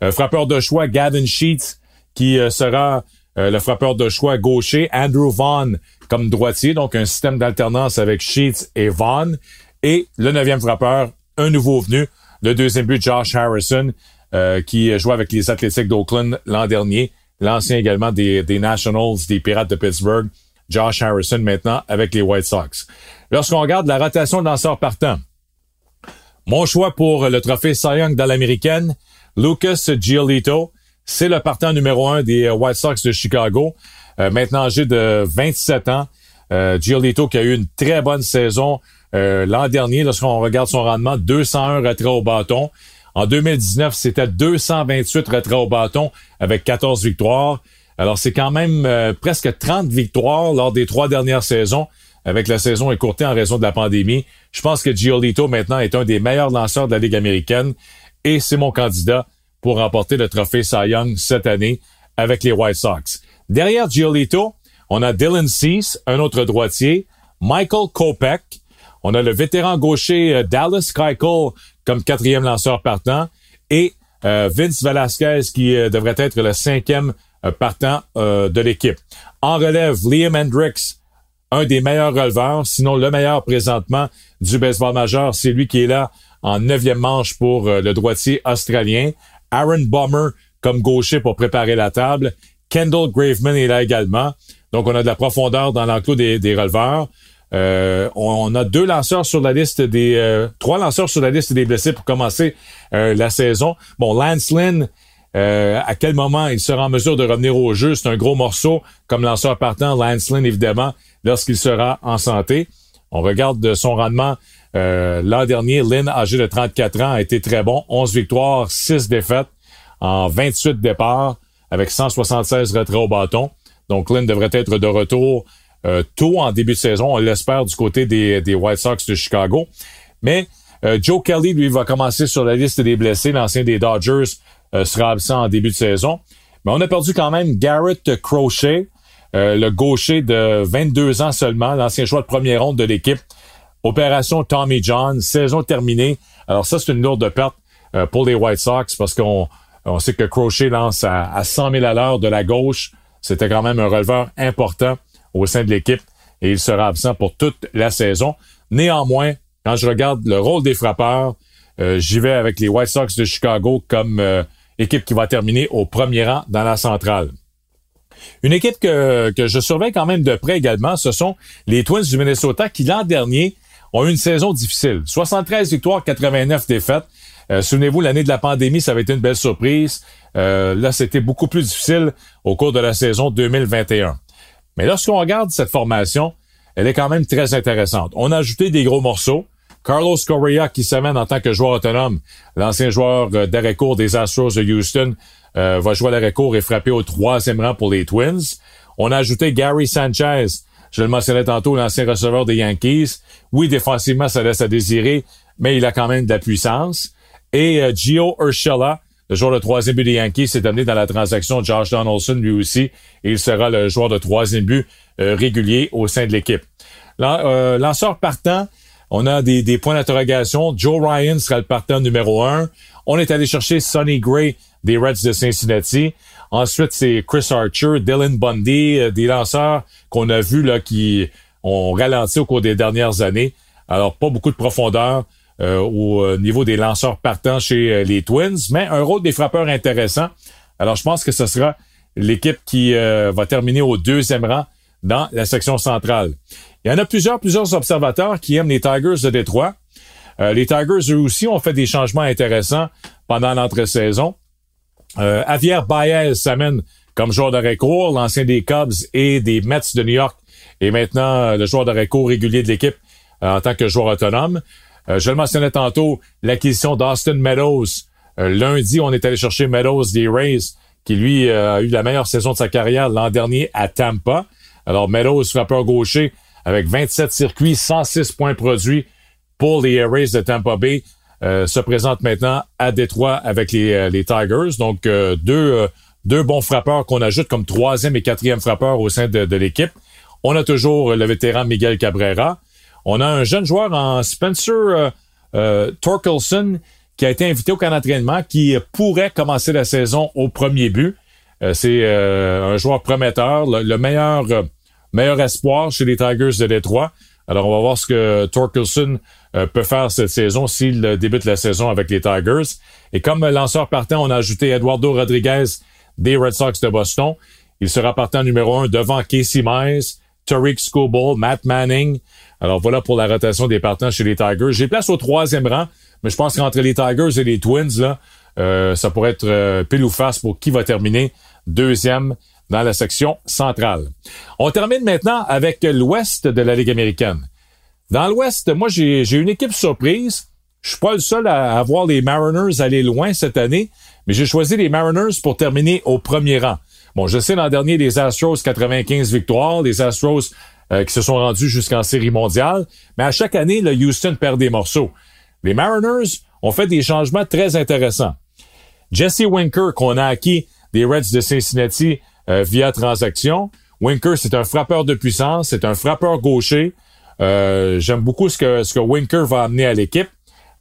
Euh, frappeur de choix, Gavin Sheets, qui euh, sera le frappeur de choix gaucher, Andrew Vaughn comme droitier, donc un système d'alternance avec Sheets et Vaughn. Et le neuvième frappeur, un nouveau venu, le deuxième but, Josh Harrison, qui jouait avec les Athlétiques d'Oakland l'an dernier, l'ancien également des, des Nationals, des Pirates de Pittsburgh. Josh Harrison maintenant avec les White Sox. Lorsqu'on regarde la rotation de lanceurs partants, mon choix pour le trophée Cy Young dans l'américaine, Lucas Giolito. C'est le partant numéro un des White Sox de Chicago. Euh, maintenant âgé de 27 ans. Euh, Giolito qui a eu une très bonne saison euh, l'an dernier lorsqu'on regarde son rendement, 201 retraits au bâton. En 2019, c'était 228 retraits au bâton avec 14 victoires. Alors c'est quand même euh, presque 30 victoires lors des trois dernières saisons avec la saison écourtée en raison de la pandémie. Je pense que Giolito maintenant est un des meilleurs lanceurs de la Ligue américaine et c'est mon candidat pour remporter le trophée Cy Young cette année avec les White Sox. Derrière Giolito, on a Dylan Cease, un autre droitier, Michael Kopech, on a le vétéran gaucher euh, Dallas Keuchel comme quatrième lanceur partant et euh, Vince Velasquez qui euh, devrait être le cinquième partant de l'équipe. En relève, Liam Hendricks, un des meilleurs releveurs, sinon le meilleur présentement du baseball majeur. C'est lui qui est là en neuvième manche pour le droitier australien. Aaron Bomber comme gaucher pour préparer la table. Kendall Graveman est là également. Donc, on a de la profondeur dans l'enclos des, des releveurs. Euh, on, a deux lanceurs sur la liste des... Euh, trois lanceurs sur la liste des blessés pour commencer euh, la saison. Bon, Lance Lynn, à quel moment il sera en mesure de revenir au jeu? C'est un gros morceau comme lanceur partant. Lance Lynn, évidemment, lorsqu'il sera en santé. On regarde son rendement l'an dernier. Lynn, âgé de 34 ans, a été très bon. 11 victoires, 6 défaites en 28 départs avec 176 retraits au bâton. Donc, Lynn devrait être de retour euh, tôt en début de saison. On l'espère du côté des, des, White Sox de Chicago. Mais euh, Joe Kelly, lui, va commencer sur la liste des blessés. L'ancien des Dodgers euh, sera absent en début de saison. Mais on a perdu quand même Garrett Crochet, le gaucher de 22 ans seulement, l'ancien joueur de première ronde de l'équipe. Opération Tommy John, saison terminée. Alors ça, c'est une lourde perte pour les White Sox parce qu'on on sait que Crochet lance à, à 100 000 à l'heure de la gauche. C'était quand même un releveur important au sein de l'équipe et il sera absent pour toute la saison. Néanmoins, quand je regarde le rôle des frappeurs, euh, j'y vais avec les White Sox de Chicago comme euh, équipe qui va terminer au premier rang dans la centrale. Une équipe que, je surveille quand même de près également, ce sont les Twins du Minnesota qui l'an dernier ont eu une saison difficile. 73 victoires, 89 défaites. Euh, souvenez-vous, l'année de la pandémie, ça avait été une belle surprise. Euh, là, c'était beaucoup plus difficile au cours de la saison 2021. Mais lorsqu'on regarde cette formation, elle est quand même très intéressante. On a ajouté des gros morceaux. Carlos Correa qui s'amène en tant que joueur autonome, l'ancien joueur euh, d'arrêt court des Astros de Houston, va jouer à l'arrêt court et frapper au troisième rang pour les Twins. On a ajouté Gary Sanchez, je le mentionnais tantôt, l'ancien receveur des Yankees. Oui, défensivement, ça laisse à désirer, mais il a quand même de la puissance. Et euh, Gio Urshela, le joueur de troisième but des Yankees, s'est amené dans la transaction Josh Donaldson lui aussi, il sera le joueur de troisième but euh, régulier au sein de l'équipe. Euh, lanceur partant, on a des, points d'interrogation. Joe Ryan sera le partant numéro un. On est allé chercher Sonny Gray des Reds de Cincinnati. Ensuite, c'est Chris Archer, Dylan Bundy, des lanceurs qu'on a vus là qui ont ralenti au cours des dernières années. Alors, pas beaucoup de profondeur. Euh, au euh, niveau des lanceurs partants chez euh, les Twins, mais un rôle des frappeurs intéressant. Alors, je pense que ce sera l'équipe qui va terminer au deuxième rang dans la section centrale. Il y en a plusieurs, plusieurs observateurs qui aiment les Tigers de Détroit. les Tigers, eux aussi, ont fait des changements intéressants pendant l'entre-saison. Euh, Javier Baez s'amène comme joueur de court, l'ancien des Cubs et des Mets de New York, et maintenant le joueur de court régulier de l'équipe en tant que joueur autonome. Euh, je le mentionnais tantôt, l'acquisition d'Austin Meadows. Euh, lundi, on est allé chercher Meadows des Rays, qui lui euh, a eu la meilleure saison de sa carrière l'an dernier à Tampa. Alors Meadows, frappeur gaucher, avec 27 circuits, 106 points produits pour les Rays de Tampa Bay, se présente maintenant à Détroit avec les, les Tigers. Donc deux, deux bons frappeurs qu'on ajoute comme troisième et quatrième frappeur au sein de, l'équipe. On a toujours le vétéran Miguel Cabrera. On a un jeune joueur en Spencer euh, euh, Torkelson qui a été invité au camp d'entraînement qui pourrait commencer la saison au premier but. Euh, c'est un joueur prometteur, le, meilleur meilleur espoir chez les Tigers de Détroit. Alors, on va voir ce que Torkelson peut faire cette saison s'il débute la saison avec les Tigers. Et comme lanceur partant, on a ajouté Eduardo Rodriguez des Red Sox de Boston. Il sera partant numéro un devant Casey Mize, Tariq Scoble, Matt Manning, alors voilà pour la rotation des partants chez les Tigers. J'ai place au troisième rang, mais je pense qu'entre les Tigers et les Twins, là, euh, ça pourrait être euh, pile ou face pour qui va terminer deuxième dans la section centrale. On termine maintenant avec l'ouest de la Ligue américaine. Dans l'ouest, moi j'ai une équipe surprise. Je suis pas le seul à, voir les Mariners aller loin cette année, mais j'ai choisi les Mariners pour terminer au premier rang. Bon, je sais l'an dernier les Astros 95 victoires, les Astros euh, qui se sont rendus jusqu'en série mondiale. Mais à chaque année, le Houston perd des morceaux. Les Mariners ont fait des changements très intéressants. Jesse Winker, qu'on a acquis des Reds de Cincinnati euh, via transaction. Winker, c'est un frappeur de puissance, c'est un frappeur gaucher. Euh, j'aime beaucoup ce que, ce que Winker va amener à l'équipe.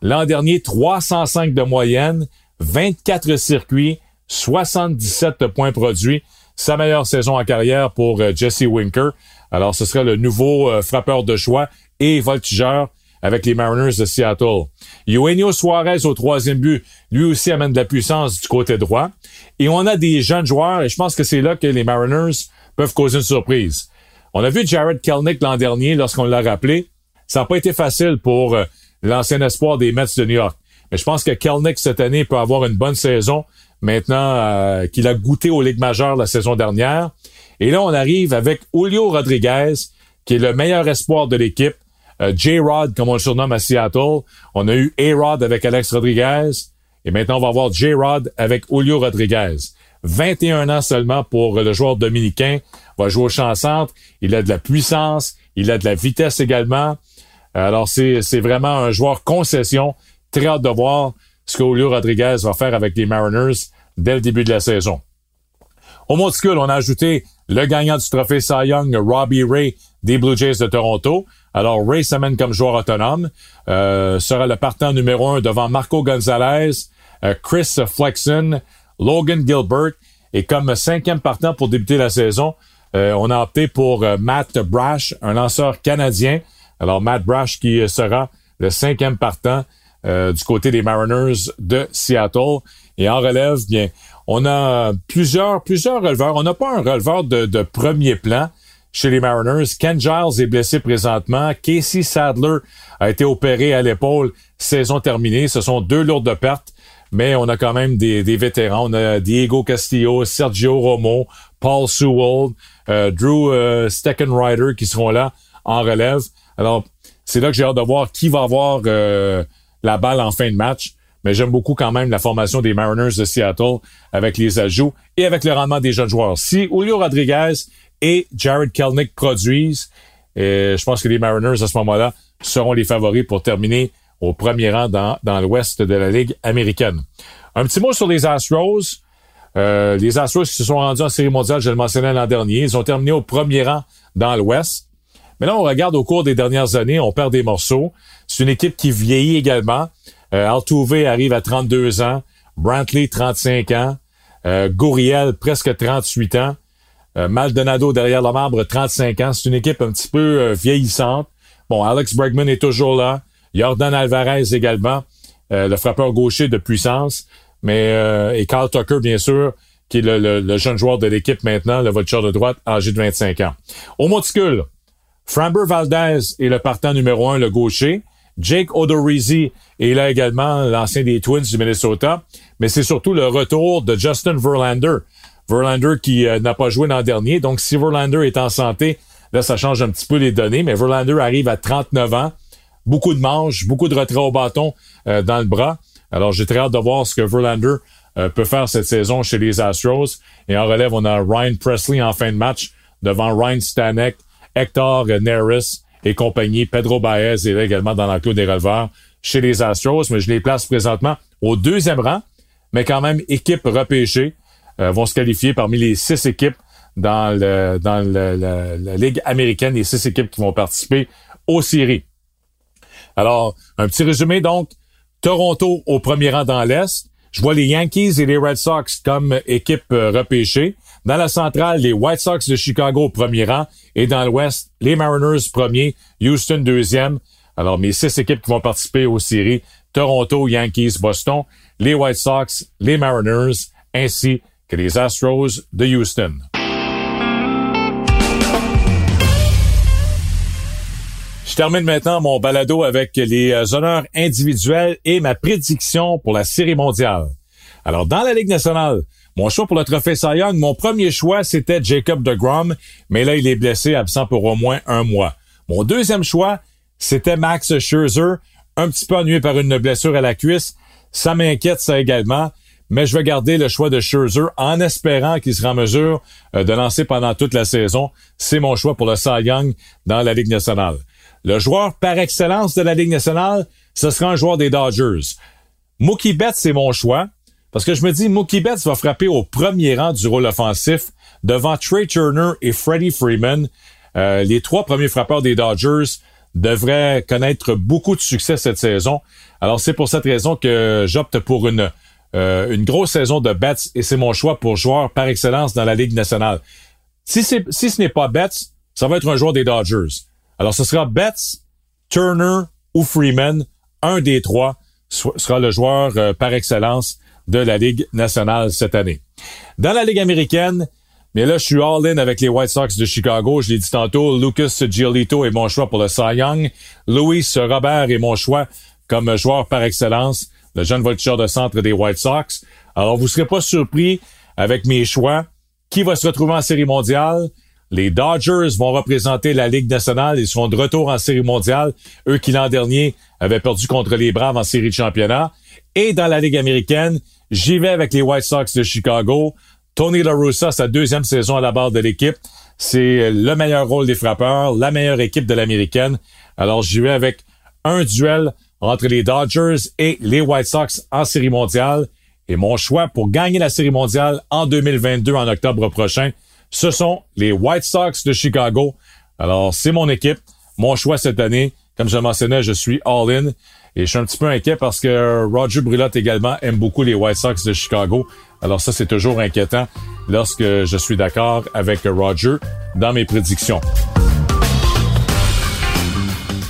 L'an dernier, 305 de moyenne, 24 circuits, 77 points produits. sa meilleure saison en carrière pour euh, Jesse Winker. Alors, ce serait le nouveau frappeur de choix et voltigeur avec les Mariners de Seattle. Eugenio Suarez au troisième but, lui aussi amène de la puissance du côté droit. Et on a des jeunes joueurs, et je pense que c'est là que les Mariners peuvent causer une surprise. On a vu Jared Kelnick l'an dernier lorsqu'on l'a rappelé. Ça n'a pas été facile pour euh, l'ancien espoir des Mets de New York. Mais je pense que Kelnick cette année peut avoir une bonne saison maintenant euh, qu'il a goûté aux Ligues majeures la saison dernière. Et là, on arrive avec Julio Rodriguez, qui est le meilleur espoir de l'équipe. Euh, J-Rod, comme on le surnomme à Seattle. On a eu A-Rod avec Alex Rodriguez. Et maintenant, on va avoir J-Rod avec Julio Rodriguez. 21 ans seulement pour le joueur dominicain. Va jouer au champ centre. Il a de la puissance. Il a de la vitesse également. Alors, c'est vraiment un joueur concession. Très hâte de voir ce que Julio Rodriguez va faire avec les Mariners dès le début de la saison. Au monticule, on a ajouté le gagnant du trophée Cy Young, Robbie Ray des Blue Jays de Toronto. Alors, Ray s'amène comme joueur autonome, euh, sera le partant numéro un devant Marco Gonzalez, euh, Chris Flexen, Logan Gilbert. Et comme cinquième partant pour débuter la saison, euh, on a opté pour Matt Brash, un lanceur canadien. Alors, Matt Brash qui sera le cinquième partant du côté des Mariners de Seattle. Et en relève, bien, on a plusieurs, plusieurs releveurs. On n'a pas un releveur de, de premier plan chez les Mariners. Ken Giles est blessé présentement. Casey Sadler a été opéré à l'épaule. Saison terminée. Ce sont deux lourdes pertes. Mais on a quand même des, vétérans. On a Diego Castillo, Sergio Romo, Paul Sewell, euh, Drew euh, Steckenrider qui seront là en relève. Alors, c'est là que j'ai hâte de voir qui va avoir euh, la balle en fin de match mais j'aime beaucoup quand même la formation des Mariners de Seattle avec les ajouts et avec le rendement des jeunes joueurs. Si Julio Rodriguez et Jared Kelnick produisent, et je pense que les Mariners à ce moment-là seront les favoris pour terminer au premier rang dans, dans l'ouest de la Ligue américaine. Un petit mot sur les Astros. Euh, les Astros qui se sont rendus en série mondiale, je le mentionnais l'an dernier, ils ont terminé au premier rang dans l'ouest. Mais là, on regarde au cours des dernières années, on perd des morceaux. C'est une équipe qui vieillit également. Euh, Altuve arrive à 32 ans. Brantley, 35 ans. Euh, presque 38 ans. Euh, Maldonado derrière le marbre, 35 ans. C'est une équipe un petit peu euh, vieillissante. Bon, Alex Bregman est toujours là. Jordan Alvarez également, le frappeur gaucher de puissance. Mais et Carl Tucker, bien sûr, qui est le, jeune joueur de l'équipe maintenant, le voiture de droite, âgé de 25 ans. Au monticule, Framber Valdez est le partant numéro un, le gaucher. Jake Odorizzi est là également, l'ancien des Twins du Minnesota. Mais c'est surtout le retour de Justin Verlander. Verlander qui euh, n'a pas joué l'an dernier. Donc, si Verlander est en santé, là, ça change un petit peu les données. Mais Verlander arrive à 39 ans. Beaucoup de manches, beaucoup de retraits au bâton euh, dans le bras. Alors, j'ai très hâte de voir ce que Verlander euh, peut faire cette saison chez les Astros. Et en relève, on a Ryan Presley en fin de match devant Ryan Stanek, Hector Neris et compagnie. Pedro Baez est là également dans l'enclos des releveurs chez les Astros, mais je les place présentement au deuxième rang, mais quand même équipe repêchée. Euh, vont se qualifier parmi les six équipes dans, le, dans la Ligue américaine, les six équipes qui vont participer aux séries. Alors, un petit résumé donc. Toronto au premier rang dans l'Est. Je vois les Yankees et les Red Sox comme équipe euh, repêchée. Dans la centrale, les White Sox de Chicago au premier rang. Et dans l'Ouest, les Mariners premier, Houston deuxième. Alors, mes six équipes qui vont participer aux séries, Toronto, Yankees, Boston, les White Sox, les Mariners, ainsi les Astros de Houston. Je termine maintenant mon balado avec les euh, honneurs individuels et ma prédiction pour la Série mondiale. Alors, dans la Ligue nationale, mon choix pour le trophée Cy Young, mon premier choix, c'était Jacob de Grom, mais là, il est blessé, absent pour au moins un mois. Mon deuxième choix, c'était Max Scherzer, un petit peu ennuyé par une blessure à la cuisse. Ça m'inquiète, ça également, mais je vais garder le choix de Scherzer en espérant qu'il sera en mesure euh, de lancer pendant toute la saison. C'est mon choix pour le Cy Young dans la Ligue nationale. Le joueur par excellence de la Ligue nationale, ce sera un joueur des Dodgers. Mookie Betts, c'est mon choix. Parce que je me dis, Mookie Betts va frapper au premier rang du rôle offensif devant Trey Turner et Freddie Freeman. Euh, les trois premiers frappeurs des Dodgers devraient connaître beaucoup de succès cette saison. Alors c'est pour cette raison que j'opte pour une euh, une grosse saison de Betts et c'est mon choix pour joueur par excellence dans la Ligue nationale. Si, si ce n'est pas Betts, ça va être un joueur des Dodgers. Alors, ce sera Betts, Turner ou Freeman. Un des trois sera le joueur euh, par excellence de la Ligue nationale cette année. Dans la Ligue américaine, mais là, je suis all-in avec les White Sox de Chicago. Je l'ai dit tantôt, Lucas Giolito est mon choix pour le Cy Young. Louis Robert est mon choix comme joueur par excellence, le jeune voltigeur de centre des White Sox. Alors, vous serez pas surpris avec mes choix. Qui va se retrouver en série mondiale? Les Dodgers vont représenter la Ligue nationale. Ils seront de retour en série mondiale. Eux qui l'an dernier avaient perdu contre les Braves en série de championnat. Et dans la Ligue américaine, j'y vais avec les White Sox de Chicago. Tony La Russa, sa deuxième saison à la barre de l'équipe. C'est le meilleur rôle des frappeurs, la meilleure équipe de l'américaine. Alors, j'y vais avec un duel entre les Dodgers et les White Sox en série mondiale. Et mon choix pour gagner la série mondiale en 2022, en octobre prochain, ce sont les White Sox de Chicago. Alors, c'est mon équipe. Mon choix cette année, comme je le mentionnais, je suis all-in. Et je suis un petit peu inquiet parce que Roger Brulotte également aime beaucoup les White Sox de Chicago. Alors ça, c'est toujours inquiétant lorsque je suis d'accord avec Roger dans mes prédictions.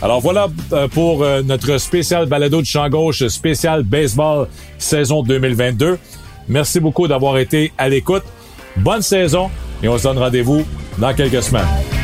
Alors voilà euh, pour euh, notre spécial balado de champ gauche, spécial baseball saison 2022. Merci beaucoup d'avoir été à l'écoute. Bonne saison et on se donne rendez-vous dans quelques semaines.